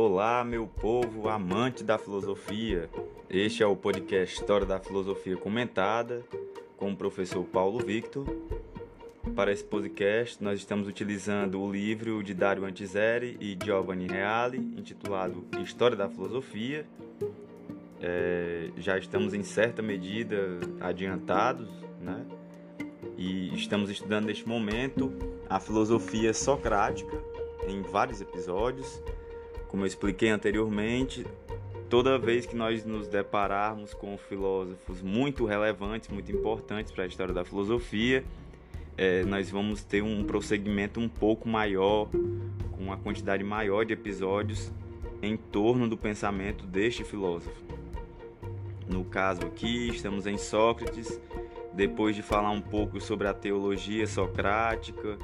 Olá, meu povo amante da filosofia. Este é o podcast História da Filosofia Comentada com o professor Paulo Victor. Para esse podcast, nós estamos utilizando o livro de Dario Antiseri e Giovanni Reale, intitulado História da Filosofia. É, já estamos em certa medida adiantados, né? E estamos estudando neste momento a filosofia socrática em vários episódios. Como eu expliquei anteriormente, toda vez que nós nos depararmos com filósofos muito relevantes, muito importantes para a história da filosofia, é, nós vamos ter um prosseguimento um pouco maior, com uma quantidade maior de episódios em torno do pensamento deste filósofo. No caso aqui, estamos em Sócrates, depois de falar um pouco sobre a teologia socrática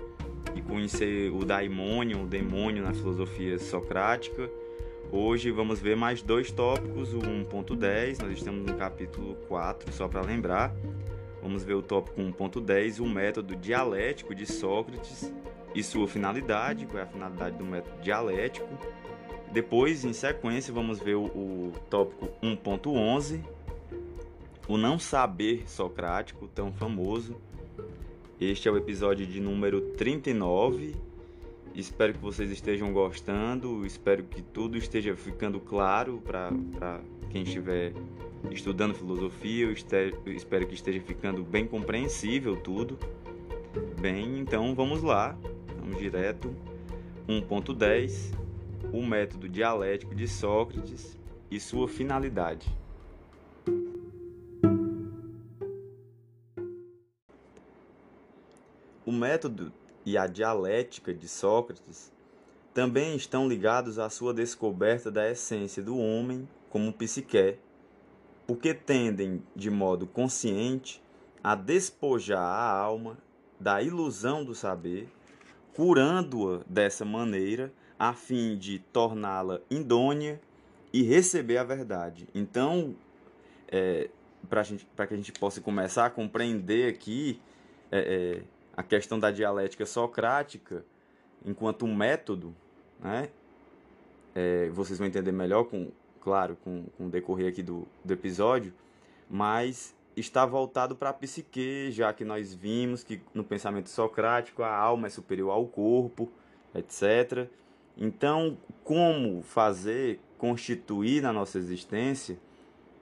e conhecer o daimônio, o demônio na filosofia socrática. Hoje vamos ver mais dois tópicos, o 1.10, nós estamos no capítulo 4, só para lembrar. Vamos ver o tópico 1.10, o método dialético de Sócrates e sua finalidade, qual é a finalidade do método dialético. Depois, em sequência, vamos ver o, o tópico 1.11, o não saber socrático, tão famoso, este é o episódio de número 39. Espero que vocês estejam gostando. Espero que tudo esteja ficando claro para quem estiver estudando filosofia. Eu espero que esteja ficando bem compreensível tudo. Bem, então vamos lá. Vamos direto. 1.10 O método dialético de Sócrates e sua finalidade. Método e a dialética de Sócrates também estão ligados à sua descoberta da essência do homem como psique, porque tendem, de modo consciente, a despojar a alma da ilusão do saber, curando-a dessa maneira, a fim de torná-la indônea e receber a verdade. Então, é, para que a gente possa começar a compreender aqui, é, é, a questão da dialética socrática enquanto um método, né? É, vocês vão entender melhor, com, claro, com, com o decorrer aqui do, do episódio, mas está voltado para a psique, já que nós vimos que no pensamento socrático a alma é superior ao corpo, etc. Então, como fazer, constituir na nossa existência,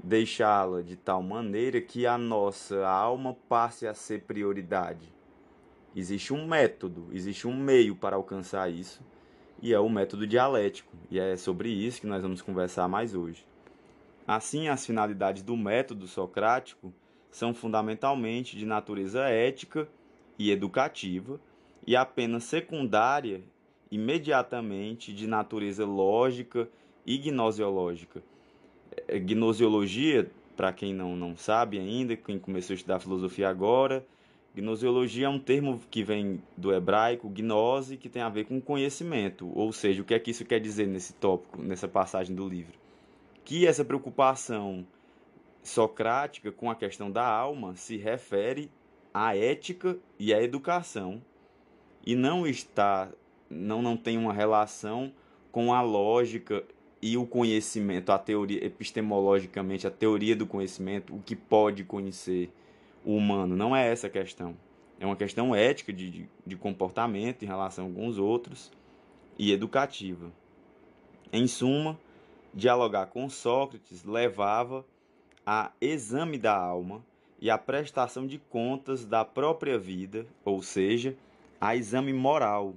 deixá-la de tal maneira que a nossa alma passe a ser prioridade? Existe um método, existe um meio para alcançar isso, e é o método dialético, e é sobre isso que nós vamos conversar mais hoje. Assim, as finalidades do método socrático são fundamentalmente de natureza ética e educativa, e apenas secundária, imediatamente, de natureza lógica e gnosiológica. É, gnosiologia, para quem não, não sabe ainda, quem começou a estudar filosofia agora, Gnosiologia é um termo que vem do hebraico gnose, que tem a ver com conhecimento. Ou seja, o que é que isso quer dizer nesse tópico, nessa passagem do livro? Que essa preocupação socrática com a questão da alma se refere à ética e à educação e não está não não tem uma relação com a lógica e o conhecimento, a teoria epistemologicamente, a teoria do conhecimento, o que pode conhecer o humano. Não é essa a questão. É uma questão ética de, de, de comportamento em relação com os outros e educativa. Em suma, dialogar com Sócrates levava a exame da alma e a prestação de contas da própria vida, ou seja, a exame moral,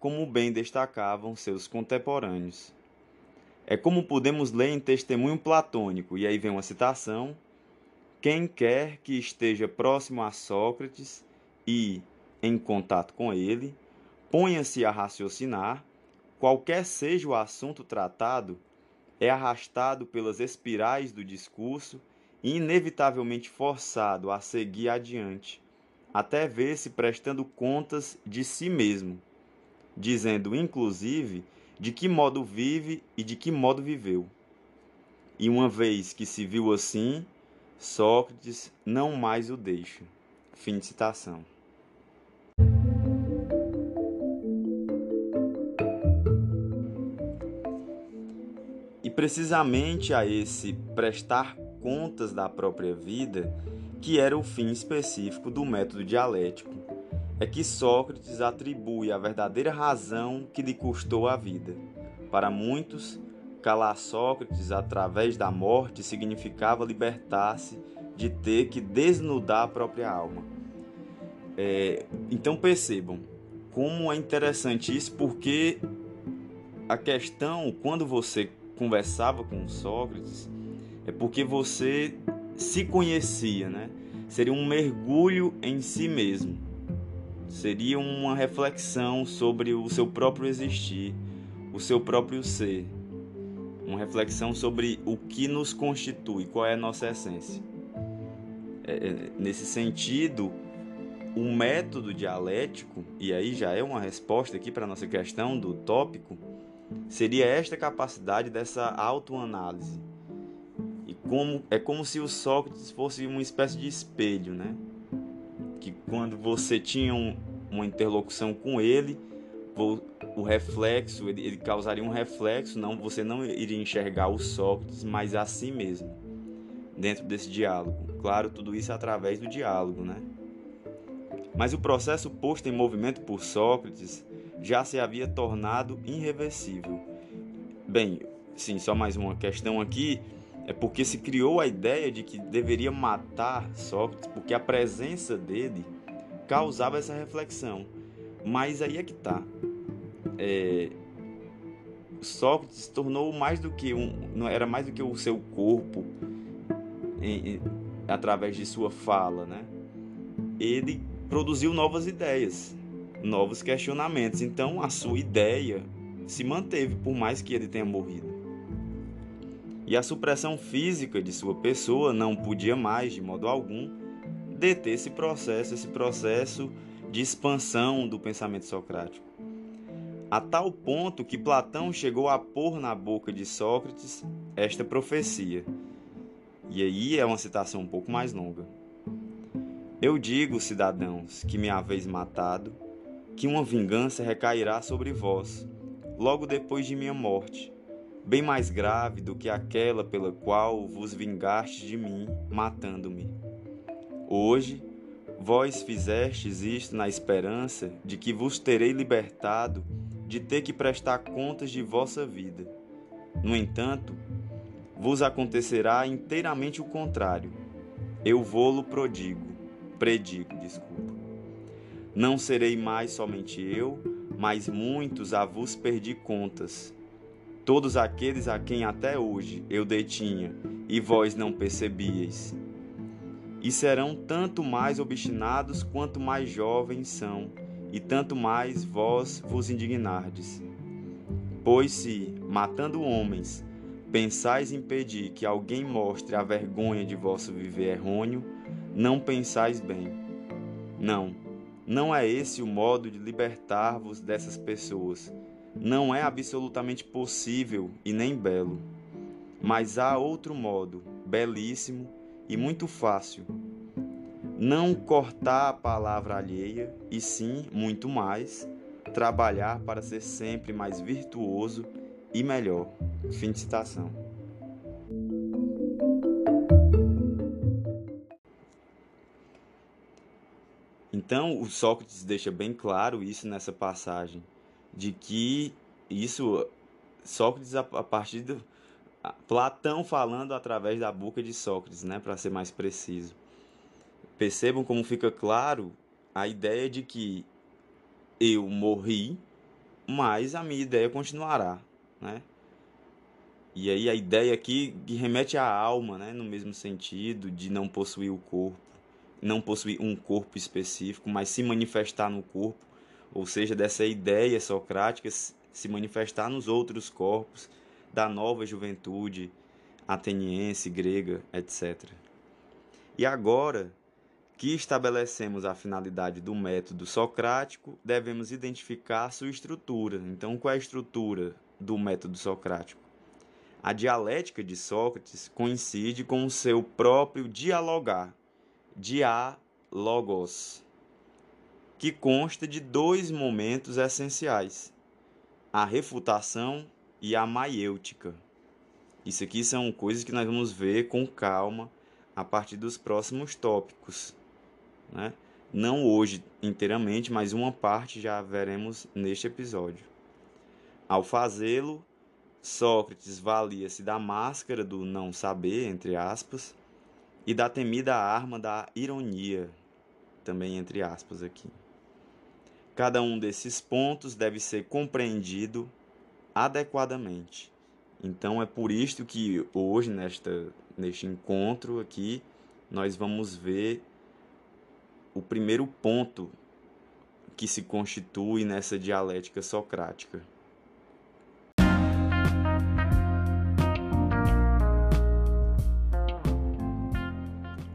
como bem destacavam seus contemporâneos. É como podemos ler em Testemunho Platônico, e aí vem uma citação quem quer que esteja próximo a Sócrates e em contato com ele, ponha-se a raciocinar, qualquer seja o assunto tratado, é arrastado pelas espirais do discurso e inevitavelmente forçado a seguir adiante, até ver-se prestando contas de si mesmo, dizendo inclusive de que modo vive e de que modo viveu. E uma vez que se viu assim, Sócrates não mais o deixa. Fim de citação. precisamente a esse prestar contas da própria vida que era o fim específico do método dialético, é que Sócrates atribui a verdadeira razão que lhe custou a vida. Para muitos, calar Sócrates através da morte significava libertar-se de ter que desnudar a própria alma. É, então percebam como é interessante isso, porque a questão, quando você conversava com Sócrates, é porque você se conhecia, né? Seria um mergulho em si mesmo. Seria uma reflexão sobre o seu próprio existir, o seu próprio ser. Uma reflexão sobre o que nos constitui, qual é a nossa essência. É, é nesse sentido, o método dialético, e aí já é uma resposta aqui para a nossa questão do tópico, seria esta capacidade dessa autoanálise como é como se o Sócrates fosse uma espécie de espelho, né? Que quando você tinha um, uma interlocução com ele, o, reflexo, ele, ele, causaria um reflexo, não, você não iria enxergar o Sócrates, mas a si mesmo, dentro desse diálogo. Claro, tudo isso através do diálogo, né? Mas o processo posto em movimento por Sócrates já se havia tornado irreversível. Bem, sim, só mais uma questão aqui é porque se criou a ideia de que deveria matar Sócrates porque a presença dele causava essa reflexão. Mas aí é que tá. É, Sócrates se tornou mais do que um, não era mais do que o seu corpo em, através de sua fala, né? Ele produziu novas ideias, novos questionamentos. Então a sua ideia se manteve por mais que ele tenha morrido e a supressão física de sua pessoa não podia mais, de modo algum, deter esse processo, esse processo de expansão do pensamento socrático. A tal ponto que Platão chegou a pôr na boca de Sócrates esta profecia. E aí é uma citação um pouco mais longa. Eu digo, cidadãos, que me haveis matado, que uma vingança recairá sobre vós, logo depois de minha morte bem mais grave do que aquela pela qual vos vingastes de mim, matando-me. Hoje, vós fizestes isto na esperança de que vos terei libertado de ter que prestar contas de vossa vida. No entanto, vos acontecerá inteiramente o contrário. Eu vou-lo prodigo, predigo, desculpa. Não serei mais somente eu, mas muitos a vos perdi contas todos aqueles a quem até hoje eu detinha, e vós não percebíeis. E serão tanto mais obstinados quanto mais jovens são, e tanto mais vós vos indignardes. Pois se, matando homens, pensais impedir que alguém mostre a vergonha de vosso viver errôneo, não pensais bem. Não, não é esse o modo de libertar-vos dessas pessoas não é absolutamente possível e nem belo. Mas há outro modo, belíssimo e muito fácil. Não cortar a palavra alheia, e sim, muito mais, trabalhar para ser sempre mais virtuoso e melhor. Fim de citação. Então, o Sócrates deixa bem claro isso nessa passagem de que isso Sócrates a, partir do Platão falando através da boca de Sócrates, né, para ser mais preciso. Percebam como fica claro a ideia de que eu morri, mas a minha ideia continuará, né? E aí a ideia aqui que remete à alma, né, no mesmo sentido de não possuir o corpo, não possuir um corpo específico, mas se manifestar no corpo ou seja, dessa ideia socrática se manifestar nos outros corpos da nova juventude ateniense, grega, etc. E agora que estabelecemos a finalidade do método socrático, devemos identificar sua estrutura. Então, qual é a estrutura do método socrático? A dialética de Sócrates coincide com o seu próprio dialogar, dialogos que consta de dois momentos essenciais: a refutação e a maiêutica. Isso aqui são coisas que nós vamos ver com calma a partir dos próximos tópicos, né? Não hoje inteiramente, mas uma parte já veremos neste episódio. Ao fazê-lo, Sócrates valia-se da máscara do não saber, entre aspas, e da temida arma da ironia, também entre aspas aqui. Cada um desses pontos deve ser compreendido adequadamente. Então é por isto que hoje, nesta, neste encontro aqui, nós vamos ver o primeiro ponto que se constitui nessa dialética socrática.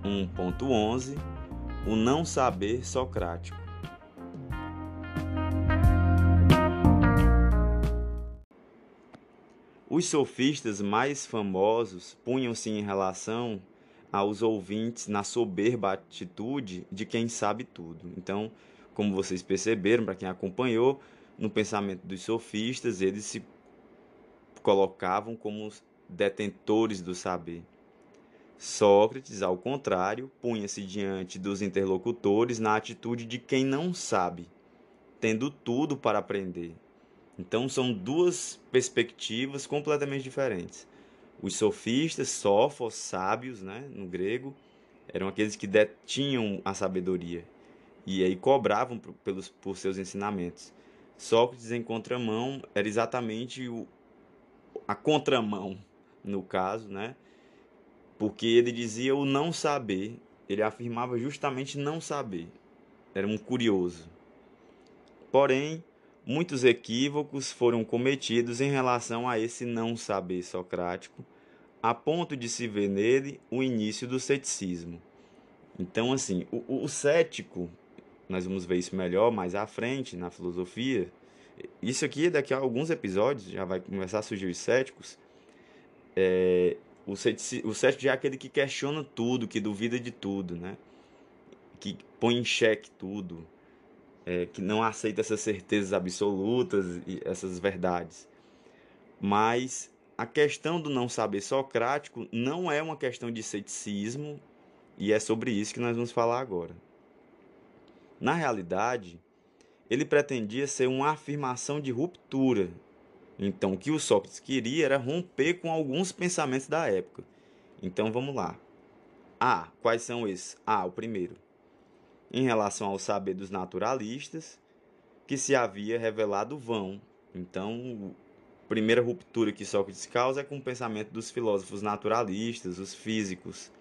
1.11 O não saber socrático. Os sofistas mais famosos punham-se em relação aos ouvintes na soberba atitude de quem sabe tudo. Então, como vocês perceberam, para quem acompanhou, no pensamento dos sofistas, eles se colocavam como detentores do saber. Sócrates, ao contrário, punha-se diante dos interlocutores na atitude de quem não sabe, tendo tudo para aprender. Então são duas perspectivas completamente diferentes. Os sofistas, sófos, sábios, né, no grego, eram aqueles que detinham a sabedoria e aí cobravam pelos, por seus ensinamentos. Sócrates, em contramão, era exatamente o, a contramão, no caso, né? porque ele dizia o não saber, ele afirmava justamente não saber, era um curioso. Porém, muitos equívocos foram cometidos em relação a esse não saber socrático, a ponto de se ver nele o início do ceticismo. Então, assim, o, o cético, nós vamos ver isso melhor mais à frente na filosofia. Isso aqui, daqui a alguns episódios, já vai começar a surgir os céticos. É, o o cético já é aquele que questiona tudo, que duvida de tudo, né? Que põe em xeque tudo, é, que não aceita essas certezas absolutas e essas verdades. Mas a questão do não saber socrático não é uma questão de ceticismo, e é sobre isso que nós vamos falar agora. Na realidade, ele pretendia ser uma afirmação de ruptura então, o que o Sócrates queria era romper com alguns pensamentos da época. Então, vamos lá. Ah, quais são esses? Ah, o primeiro. Em relação ao saber dos naturalistas, que se havia revelado vão. Então, a primeira ruptura que Sócrates causa é com o pensamento dos filósofos naturalistas, os físicos,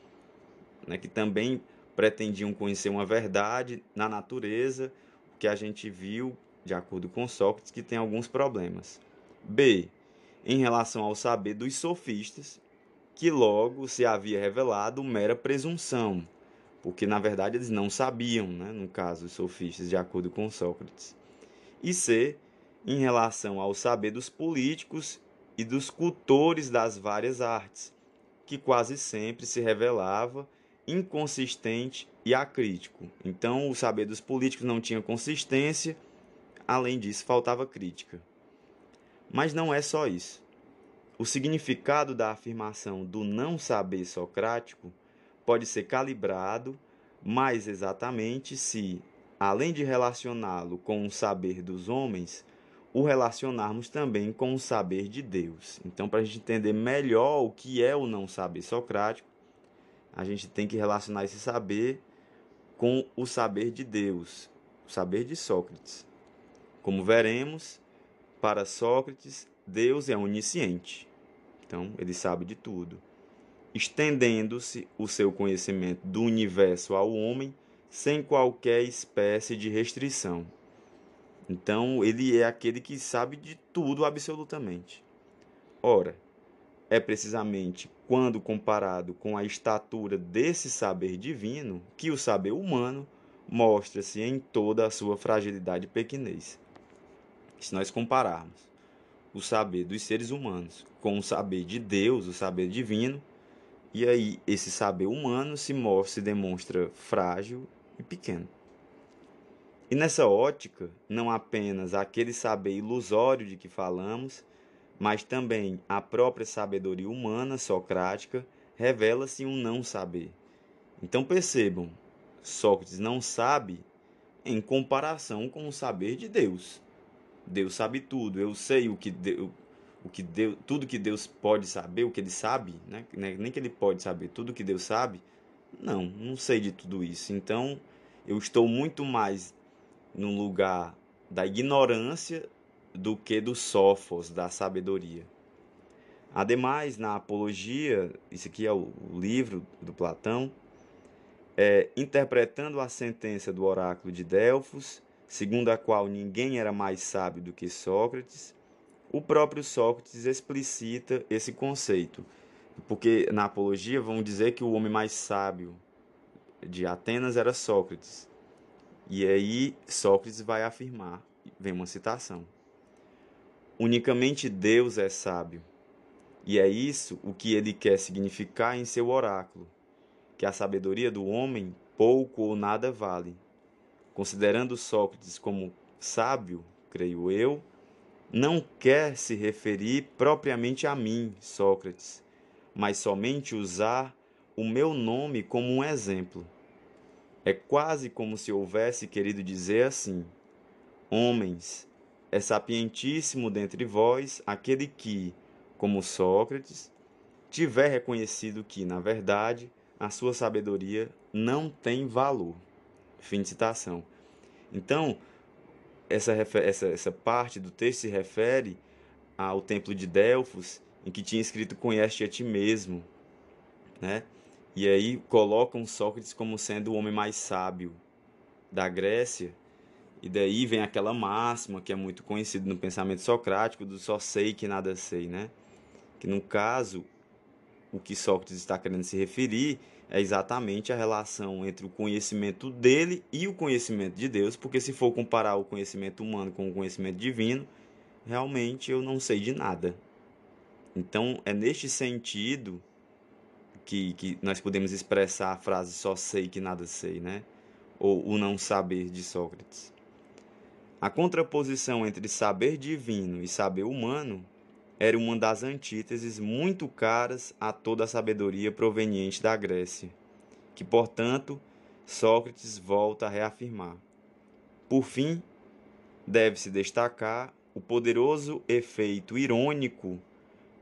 né, que também pretendiam conhecer uma verdade na natureza, que a gente viu, de acordo com Sócrates, que tem alguns problemas. B. Em relação ao saber dos sofistas, que logo se havia revelado mera presunção, porque na verdade eles não sabiam, né, no caso, os sofistas, de acordo com Sócrates. E C. Em relação ao saber dos políticos e dos cultores das várias artes, que quase sempre se revelava inconsistente e acrítico. Então, o saber dos políticos não tinha consistência, além disso, faltava crítica. Mas não é só isso. O significado da afirmação do não saber socrático pode ser calibrado mais exatamente se, além de relacioná-lo com o saber dos homens, o relacionarmos também com o saber de Deus. Então, para a gente entender melhor o que é o não saber socrático, a gente tem que relacionar esse saber com o saber de Deus, o saber de Sócrates. Como veremos, para Sócrates, Deus é onisciente. Então, ele sabe de tudo. Estendendo-se o seu conhecimento do universo ao homem sem qualquer espécie de restrição. Então, ele é aquele que sabe de tudo absolutamente. Ora, é precisamente quando comparado com a estatura desse saber divino que o saber humano mostra-se em toda a sua fragilidade e pequenez se nós compararmos o saber dos seres humanos com o saber de Deus, o saber divino, e aí esse saber humano se mostra, se demonstra frágil e pequeno. E nessa ótica, não apenas aquele saber ilusório de que falamos, mas também a própria sabedoria humana socrática revela-se um não saber. Então percebam, Sócrates não sabe em comparação com o saber de Deus. Deus sabe tudo, eu sei o que o que Deus, tudo que Deus pode saber, o que ele sabe, né? nem que ele pode saber, tudo que Deus sabe, não, não sei de tudo isso. Então, eu estou muito mais no lugar da ignorância do que do sofos, da sabedoria. Ademais, na Apologia, isso aqui é o livro do Platão, é, interpretando a sentença do oráculo de Delfos, segundo a qual ninguém era mais sábio do que Sócrates, o próprio Sócrates explicita esse conceito, porque na Apologia vão dizer que o homem mais sábio de Atenas era Sócrates. E aí Sócrates vai afirmar, vem uma citação: Unicamente Deus é sábio. E é isso o que ele quer significar em seu oráculo, que a sabedoria do homem pouco ou nada vale. Considerando Sócrates como sábio, creio eu, não quer se referir propriamente a mim, Sócrates, mas somente usar o meu nome como um exemplo. É quase como se houvesse querido dizer assim: Homens, é sapientíssimo dentre vós aquele que, como Sócrates, tiver reconhecido que, na verdade, a sua sabedoria não tem valor. Fim de citação. Então, essa, essa, essa parte do texto se refere ao templo de Delfos, em que tinha escrito Conhece a ti mesmo. Né? E aí colocam Sócrates como sendo o homem mais sábio da Grécia. E daí vem aquela máxima que é muito conhecida no pensamento socrático do só sei que nada sei, né? Que no caso, o que Sócrates está querendo se referir é exatamente a relação entre o conhecimento dele e o conhecimento de Deus, porque se for comparar o conhecimento humano com o conhecimento divino, realmente eu não sei de nada. Então, é neste sentido que, que nós podemos expressar a frase só sei que nada sei, né? Ou o não saber de Sócrates. A contraposição entre saber divino e saber humano era uma das antíteses muito caras a toda a sabedoria proveniente da Grécia, que, portanto, Sócrates volta a reafirmar. Por fim, deve-se destacar o poderoso efeito irônico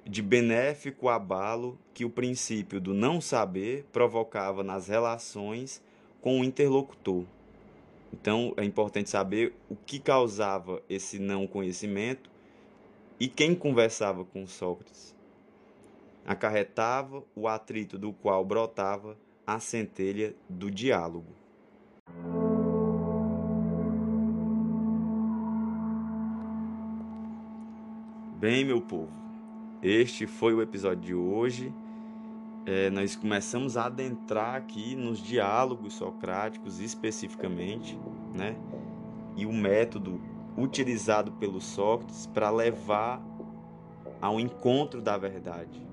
de benéfico abalo que o princípio do não saber provocava nas relações com o interlocutor. Então é importante saber o que causava esse não conhecimento e quem conversava com Sócrates. Acarretava o atrito do qual brotava a centelha do diálogo. Bem, meu povo, este foi o episódio de hoje. É, nós começamos a adentrar aqui nos diálogos socráticos especificamente, né? E o método utilizado pelo Sócrates para levar ao encontro da verdade,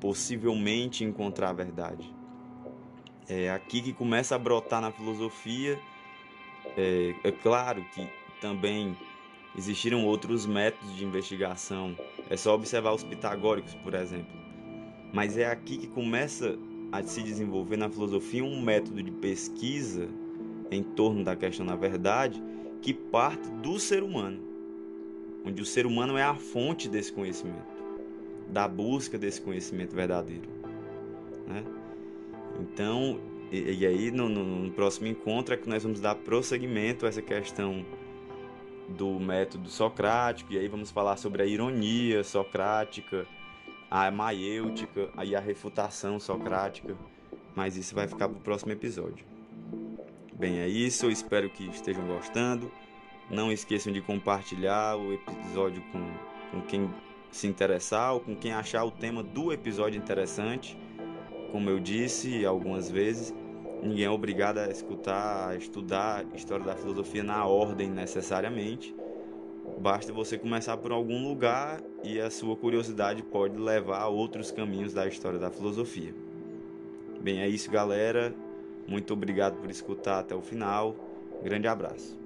possivelmente encontrar a verdade. É aqui que começa a brotar na filosofia. É, é claro que também existiram outros métodos de investigação é só observar os pitagóricos, por exemplo. Mas é aqui que começa a se desenvolver na filosofia um método de pesquisa em torno da questão da verdade que parte do ser humano, onde o ser humano é a fonte desse conhecimento, da busca desse conhecimento verdadeiro. Né? Então, e, e aí no, no, no próximo encontro é que nós vamos dar prosseguimento a essa questão do método socrático, e aí vamos falar sobre a ironia socrática, a maiêutica e a refutação socrática, mas isso vai ficar para o próximo episódio. Bem, é isso, eu espero que estejam gostando. Não esqueçam de compartilhar o episódio com, com quem se interessar ou com quem achar o tema do episódio interessante. Como eu disse algumas vezes, Ninguém é obrigado a escutar, a estudar a história da filosofia na ordem necessariamente. Basta você começar por algum lugar e a sua curiosidade pode levar a outros caminhos da história da filosofia. Bem, é isso, galera. Muito obrigado por escutar até o final. Grande abraço.